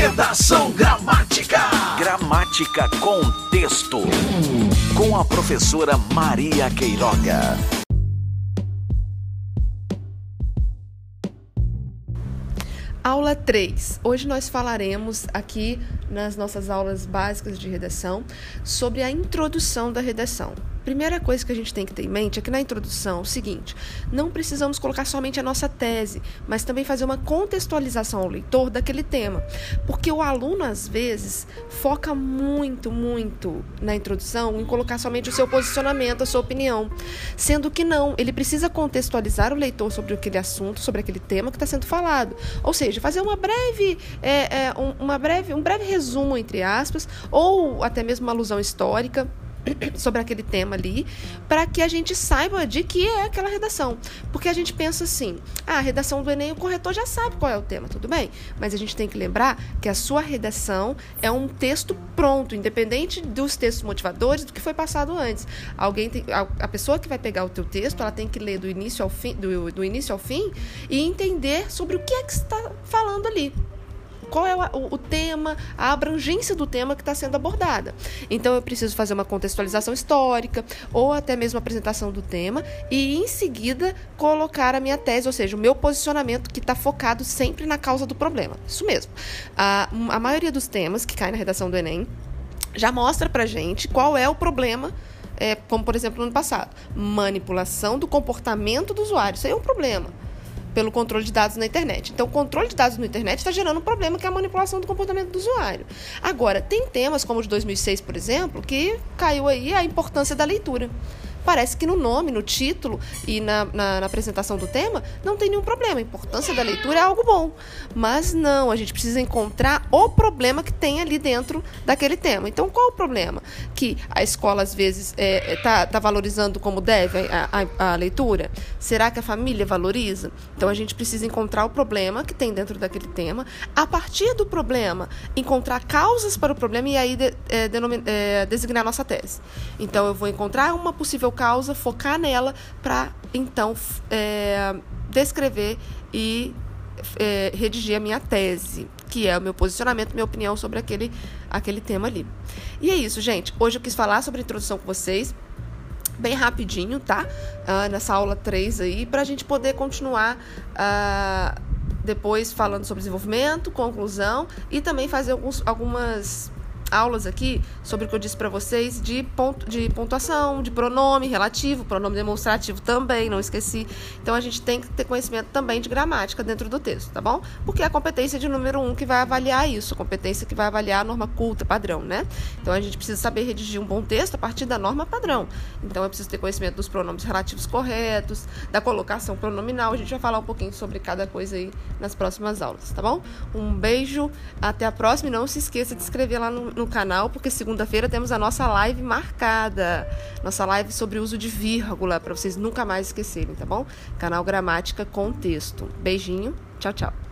Redação Gramática. Gramática com texto. Com a professora Maria Queiroga. Aula 3. Hoje nós falaremos aqui nas nossas aulas básicas de redação sobre a introdução da redação. Primeira coisa que a gente tem que ter em mente é que na introdução, o seguinte, não precisamos colocar somente a nossa tese, mas também fazer uma contextualização ao leitor daquele tema. Porque o aluno, às vezes, foca muito, muito na introdução em colocar somente o seu posicionamento, a sua opinião. Sendo que não, ele precisa contextualizar o leitor sobre aquele assunto, sobre aquele tema que está sendo falado. Ou seja, fazer uma breve, é, é, um, uma breve, um breve resumo, entre aspas, ou até mesmo uma alusão histórica sobre aquele tema ali, para que a gente saiba de que é aquela redação. Porque a gente pensa assim: ah, a redação do Enem, o corretor já sabe qual é o tema, tudo bem. Mas a gente tem que lembrar que a sua redação é um texto pronto, independente dos textos motivadores do que foi passado antes. Alguém tem, a, a pessoa que vai pegar o teu texto, ela tem que ler do início ao fim, do, do início ao fim e entender sobre o que é que está falando ali qual é o, o tema, a abrangência do tema que está sendo abordada. Então eu preciso fazer uma contextualização histórica ou até mesmo apresentação do tema e em seguida colocar a minha tese, ou seja, o meu posicionamento que está focado sempre na causa do problema. Isso mesmo. A, a maioria dos temas que caem na redação do Enem já mostra para gente qual é o problema é, como por exemplo no ano passado, manipulação do comportamento do usuário. Isso aí é um problema pelo controle de dados na internet. Então, o controle de dados na internet está gerando um problema que é a manipulação do comportamento do usuário. Agora, tem temas como o de 2006, por exemplo, que caiu aí a importância da leitura parece que no nome, no título e na, na, na, apresentação do tema não tem nenhum problema. A importância da leitura é algo bom. Mas não, a gente precisa encontrar o problema que tem ali dentro daquele tema. Então, qual o problema? Que a escola, às vezes, está é, tá, tá valorizando como deve a, a, a leitura? Será que a família valoriza? Então, a gente precisa encontrar o problema que tem dentro daquele tema. A partir do problema, encontrar causas para o problema e aí de, é, é, designar nossa tese. Então, eu vou encontrar uma possível causa, focar nela para então é, descrever e é, redigir a minha tese, que é o meu posicionamento, minha opinião sobre aquele, aquele tema ali. E é isso, gente. Hoje eu quis falar sobre a introdução com vocês bem rapidinho, tá? Uh, nessa aula 3 aí, para a gente poder continuar uh, depois falando sobre desenvolvimento, conclusão e também fazer alguns, algumas aulas aqui sobre o que eu disse para vocês de, ponto, de pontuação, de pronome relativo, pronome demonstrativo também, não esqueci. Então a gente tem que ter conhecimento também de gramática dentro do texto, tá bom? Porque é a competência de número um que vai avaliar isso, a competência que vai avaliar a norma culta, padrão, né? Então a gente precisa saber redigir um bom texto a partir da norma padrão. Então eu preciso ter conhecimento dos pronomes relativos corretos, da colocação pronominal. A gente vai falar um pouquinho sobre cada coisa aí nas próximas aulas, tá bom? Um beijo, até a próxima e não se esqueça de escrever lá no no canal, porque segunda-feira temos a nossa live marcada. Nossa live sobre o uso de vírgula, para vocês nunca mais esquecerem, tá bom? Canal Gramática com texto. Beijinho, tchau, tchau.